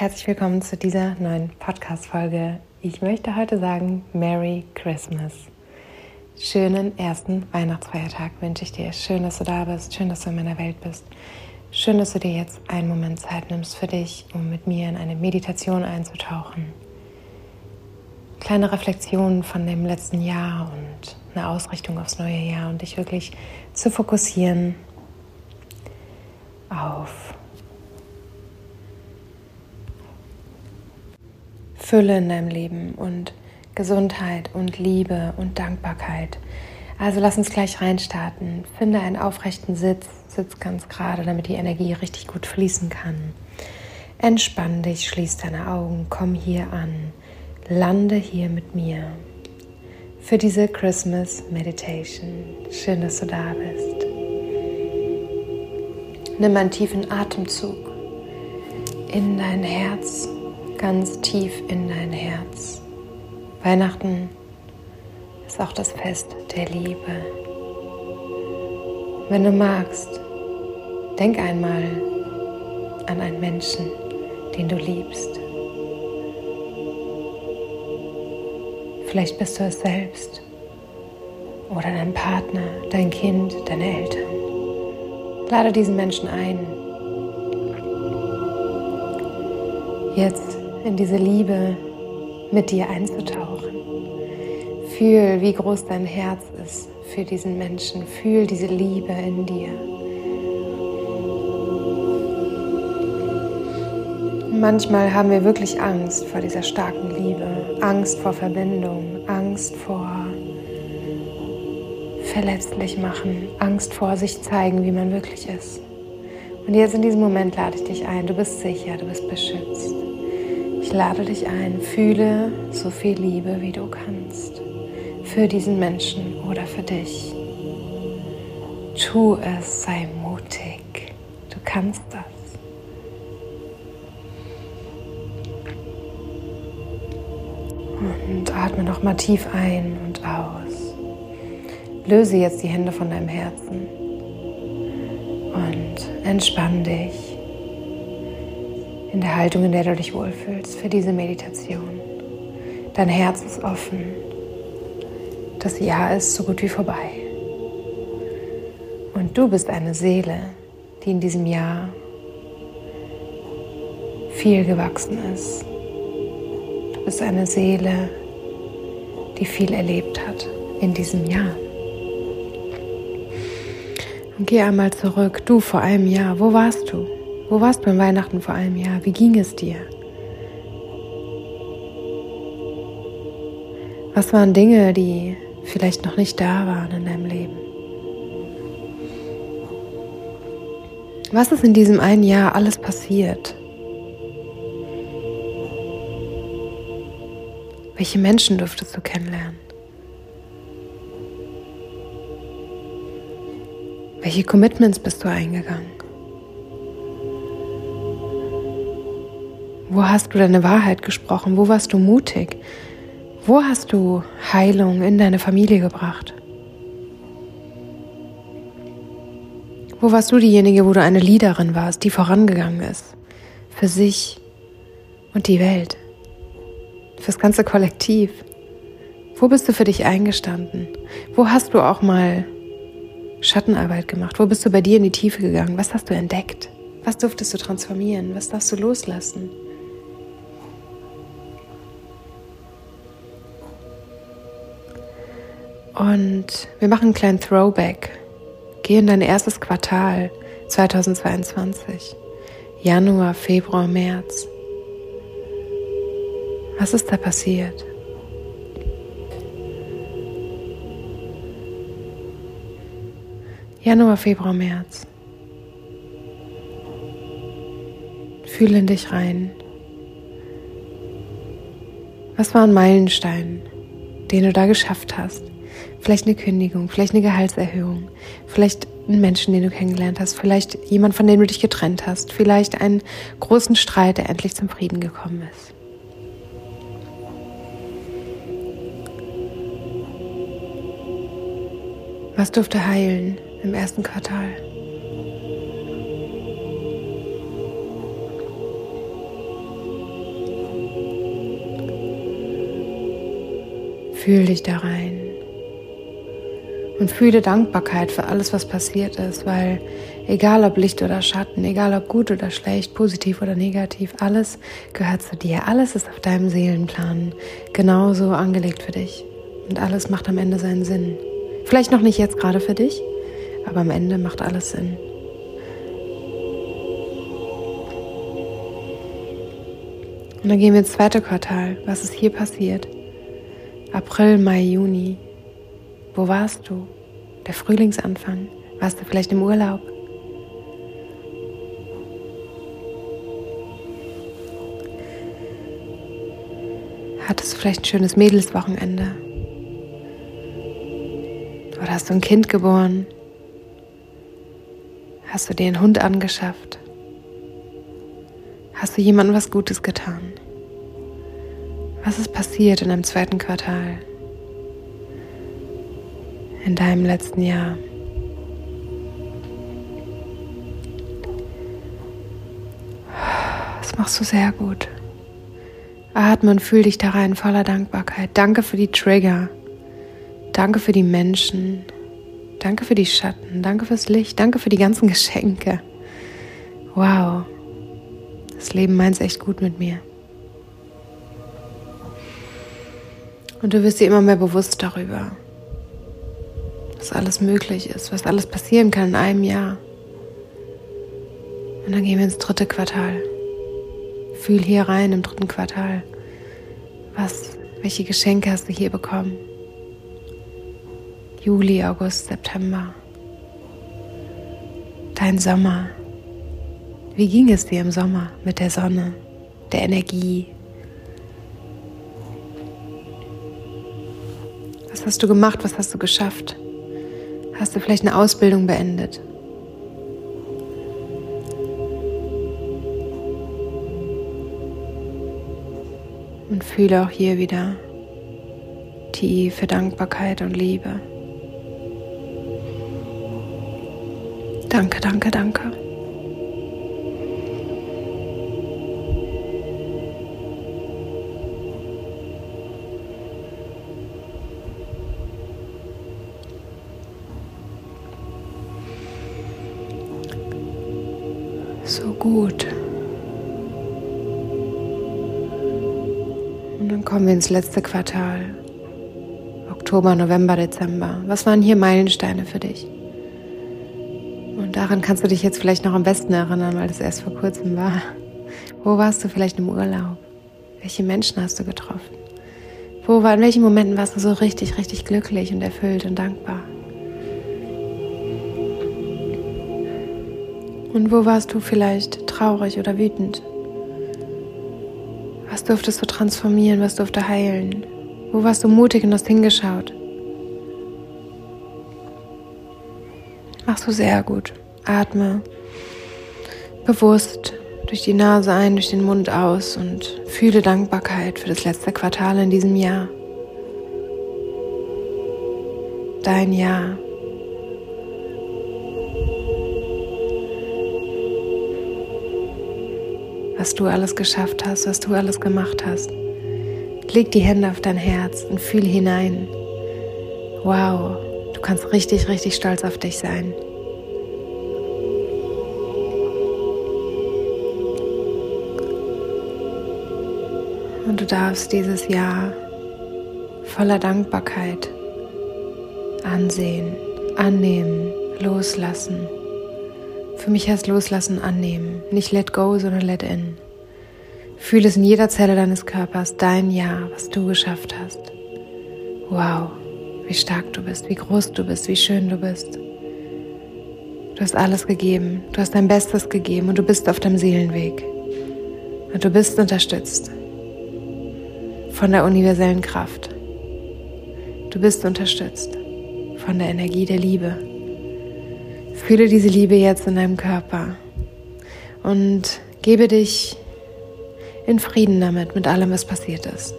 Herzlich willkommen zu dieser neuen Podcast-Folge. Ich möchte heute sagen Merry Christmas. Schönen ersten Weihnachtsfeiertag wünsche ich dir. Schön, dass du da bist. Schön, dass du in meiner Welt bist. Schön, dass du dir jetzt einen Moment Zeit nimmst für dich, um mit mir in eine Meditation einzutauchen. Kleine Reflexionen von dem letzten Jahr und eine Ausrichtung aufs neue Jahr und dich wirklich zu fokussieren auf Fülle in deinem Leben und Gesundheit und Liebe und Dankbarkeit. Also lass uns gleich reinstarten. Finde einen aufrechten Sitz, sitz ganz gerade, damit die Energie richtig gut fließen kann. Entspann dich, schließ deine Augen, komm hier an, lande hier mit mir für diese Christmas Meditation. Schön, dass du da bist. Nimm einen tiefen Atemzug in dein Herz ganz tief in dein Herz. Weihnachten ist auch das Fest der Liebe. Wenn du magst, denk einmal an einen Menschen, den du liebst. Vielleicht bist du es selbst oder dein Partner, dein Kind, deine Eltern. Lade diesen Menschen ein. Jetzt in diese Liebe mit dir einzutauchen. Fühl, wie groß dein Herz ist für diesen Menschen. Fühl diese Liebe in dir. Manchmal haben wir wirklich Angst vor dieser starken Liebe, Angst vor Verbindung, Angst vor verletzlich machen, Angst vor sich zeigen, wie man wirklich ist. Und jetzt in diesem Moment lade ich dich ein, du bist sicher, du bist beschützt. Ich lade dich ein, fühle so viel Liebe, wie du kannst. Für diesen Menschen oder für dich. Tu es, sei mutig. Du kannst das. Und atme noch mal tief ein und aus. Löse jetzt die Hände von deinem Herzen und entspann dich in der Haltung, in der du dich wohlfühlst für diese Meditation. Dein Herz ist offen. Das Jahr ist so gut wie vorbei. Und du bist eine Seele, die in diesem Jahr viel gewachsen ist. Du bist eine Seele, die viel erlebt hat in diesem Jahr. Und geh einmal zurück, du vor einem Jahr, wo warst du? Wo warst du an Weihnachten vor einem Jahr? Wie ging es dir? Was waren Dinge, die vielleicht noch nicht da waren in deinem Leben? Was ist in diesem einen Jahr alles passiert? Welche Menschen durftest du kennenlernen? Welche Commitments bist du eingegangen? Wo hast du deine Wahrheit gesprochen? Wo warst du mutig? Wo hast du Heilung in deine Familie gebracht? Wo warst du diejenige, wo du eine Leaderin warst, die vorangegangen ist? Für sich und die Welt. Fürs ganze Kollektiv. Wo bist du für dich eingestanden? Wo hast du auch mal Schattenarbeit gemacht? Wo bist du bei dir in die Tiefe gegangen? Was hast du entdeckt? Was durftest du transformieren? Was darfst du loslassen? Und wir machen einen kleinen Throwback. Geh in dein erstes Quartal 2022. Januar, Februar, März. Was ist da passiert? Januar, Februar, März. fühle in dich rein. Was war ein Meilenstein, den du da geschafft hast? Vielleicht eine Kündigung, vielleicht eine Gehaltserhöhung, vielleicht einen Menschen, den du kennengelernt hast, vielleicht jemand, von dem du dich getrennt hast, vielleicht einen großen Streit, der endlich zum Frieden gekommen ist. Was durfte heilen im ersten Quartal? Fühl dich da rein und fühle Dankbarkeit für alles, was passiert ist, weil egal ob Licht oder Schatten, egal ob gut oder schlecht, positiv oder negativ, alles gehört zu dir, alles ist auf deinem Seelenplan genauso angelegt für dich und alles macht am Ende seinen Sinn. Vielleicht noch nicht jetzt gerade für dich, aber am Ende macht alles Sinn. Und dann gehen wir ins zweite Quartal. Was ist hier passiert? April, Mai, Juni. Wo warst du? Der Frühlingsanfang? Warst du vielleicht im Urlaub? Hattest du vielleicht ein schönes Mädelswochenende? Oder hast du ein Kind geboren? Hast du dir einen Hund angeschafft? Hast du jemandem was Gutes getan? Was ist passiert in deinem zweiten Quartal? In deinem letzten Jahr? Das machst du sehr gut. Atme und fühl dich da rein voller Dankbarkeit. Danke für die Trigger. Danke für die Menschen. Danke für die Schatten. Danke fürs Licht. Danke für die ganzen Geschenke. Wow. Das Leben meint es echt gut mit mir. Und du wirst dir immer mehr bewusst darüber, was alles möglich ist, was alles passieren kann in einem Jahr. Und dann gehen wir ins dritte Quartal. Fühl hier rein im dritten Quartal. Was, welche Geschenke hast du hier bekommen? Juli, August, September. Dein Sommer. Wie ging es dir im Sommer mit der Sonne, der Energie, Was hast du gemacht? Was hast du geschafft? Hast du vielleicht eine Ausbildung beendet? Und fühle auch hier wieder tiefe Dankbarkeit und Liebe. Danke, danke, danke. So gut. Und dann kommen wir ins letzte Quartal. Oktober, November, Dezember. Was waren hier Meilensteine für dich? Und daran kannst du dich jetzt vielleicht noch am besten erinnern, weil das erst vor kurzem war. Wo warst du vielleicht im Urlaub? Welche Menschen hast du getroffen? Wo war, in welchen Momenten warst du so richtig, richtig glücklich und erfüllt und dankbar? Und wo warst du vielleicht traurig oder wütend? Was durftest du transformieren? Was durfte heilen? Wo warst du mutig und hast hingeschaut? Machst du sehr gut. Atme bewusst durch die Nase ein, durch den Mund aus und fühle Dankbarkeit für das letzte Quartal in diesem Jahr. Dein Jahr. Was du alles geschafft hast, was du alles gemacht hast. Leg die Hände auf dein Herz und fühl hinein. Wow, du kannst richtig, richtig stolz auf dich sein. Und du darfst dieses Jahr voller Dankbarkeit ansehen, annehmen, loslassen. Für mich heißt loslassen annehmen, nicht let go, sondern let in. Fühle es in jeder Zelle deines Körpers, dein Ja, was du geschafft hast. Wow, wie stark du bist, wie groß du bist, wie schön du bist. Du hast alles gegeben, du hast dein Bestes gegeben und du bist auf deinem Seelenweg. Und du bist unterstützt von der universellen Kraft. Du bist unterstützt von der Energie der Liebe. Fühle diese Liebe jetzt in deinem Körper und gebe dich in Frieden damit, mit allem, was passiert ist.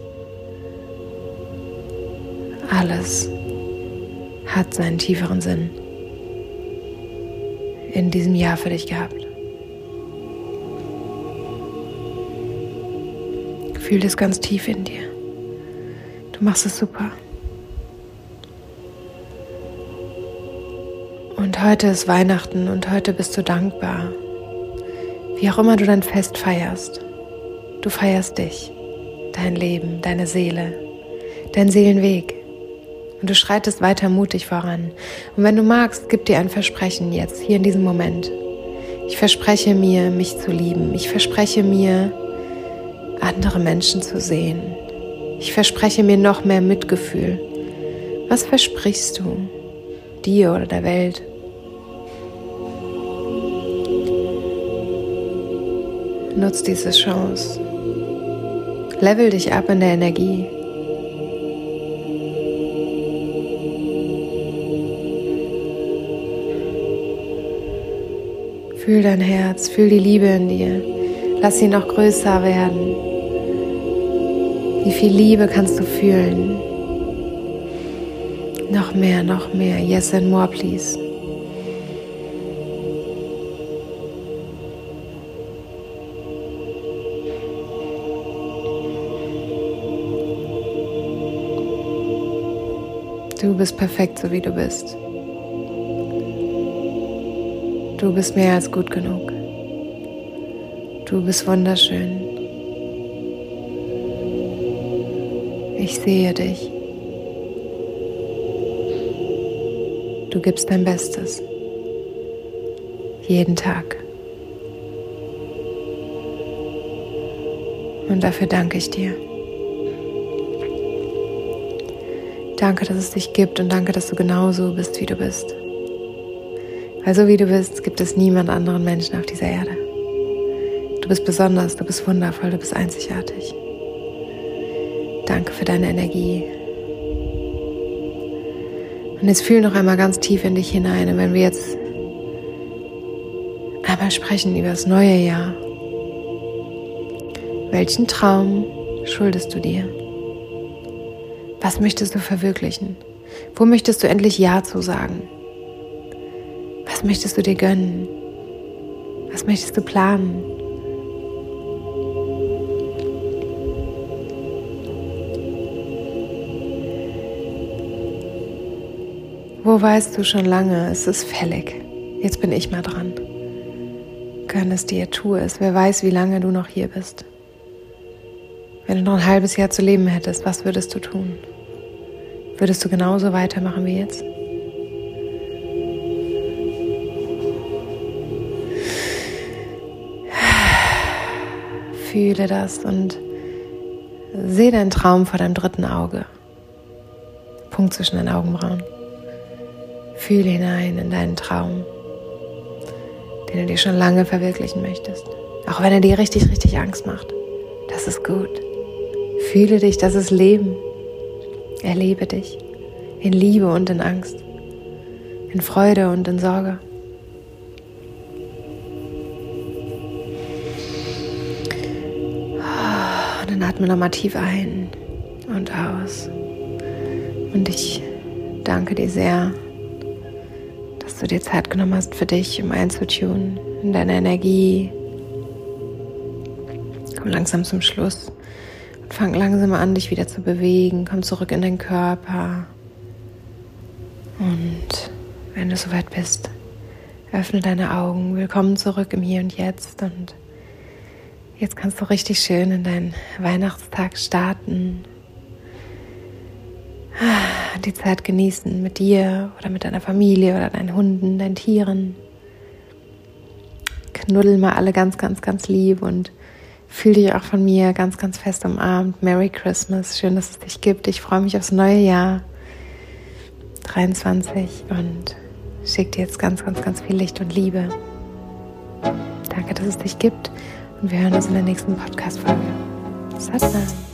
Alles hat seinen tieferen Sinn in diesem Jahr für dich gehabt. Fühl das ganz tief in dir. Du machst es super. Und heute ist Weihnachten und heute bist du dankbar. Wie auch immer du dein Fest feierst. Du feierst dich, dein Leben, deine Seele, dein Seelenweg. Und du schreitest weiter mutig voran. Und wenn du magst, gib dir ein Versprechen jetzt, hier in diesem Moment. Ich verspreche mir, mich zu lieben. Ich verspreche mir, andere Menschen zu sehen. Ich verspreche mir noch mehr Mitgefühl. Was versprichst du dir oder der Welt? Nutz diese Chance. Level dich ab in der Energie. Fühl dein Herz, fühl die Liebe in dir. Lass sie noch größer werden. Wie viel Liebe kannst du fühlen? Noch mehr, noch mehr. Yes and more, please. Du bist perfekt, so wie du bist. Du bist mehr als gut genug. Du bist wunderschön. Ich sehe dich. Du gibst dein Bestes. Jeden Tag. Und dafür danke ich dir. Danke, dass es dich gibt und danke, dass du genauso bist, wie du bist. Also wie du bist, gibt es niemand anderen Menschen auf dieser Erde. Du bist besonders, du bist wundervoll, du bist einzigartig. Danke für deine Energie. Und jetzt fühl noch einmal ganz tief in dich hinein. Und wenn wir jetzt einmal sprechen über das neue Jahr, welchen Traum schuldest du dir? Was möchtest du verwirklichen? Wo möchtest du endlich Ja zu sagen? Was möchtest du dir gönnen? Was möchtest du planen? Wo weißt du schon lange, es ist fällig. Jetzt bin ich mal dran. Gönn es dir, tu es. Wer weiß, wie lange du noch hier bist. Wenn du noch ein halbes Jahr zu leben hättest, was würdest du tun? Würdest du genauso weitermachen wie jetzt? Fühle das und sehe deinen Traum vor deinem dritten Auge. Punkt zwischen den Augenbrauen. Fühle hinein in deinen Traum, den du dir schon lange verwirklichen möchtest. Auch wenn er dir richtig, richtig Angst macht. Das ist gut. Fühle dich, das ist Leben. Erlebe dich in Liebe und in Angst, in Freude und in Sorge. dann atme nochmal tief ein und aus. Und ich danke dir sehr, dass du dir Zeit genommen hast für dich, um einzutun in deine Energie. Komm langsam zum Schluss und fang langsam an, dich wieder zu bewegen. Komm zurück in den Körper. Und wenn du soweit bist, öffne deine Augen. Willkommen zurück im Hier und Jetzt und Jetzt kannst du richtig schön in deinen Weihnachtstag starten. Die Zeit genießen mit dir oder mit deiner Familie oder deinen Hunden, deinen Tieren. Knuddel mal alle ganz, ganz, ganz lieb und fühl dich auch von mir ganz, ganz fest umarmt. Merry Christmas. Schön, dass es dich gibt. Ich freue mich aufs neue Jahr 23 und schicke dir jetzt ganz, ganz, ganz viel Licht und Liebe. Danke, dass es dich gibt Und wir hören uns in der nächsten Podcast-Folge. Satnam.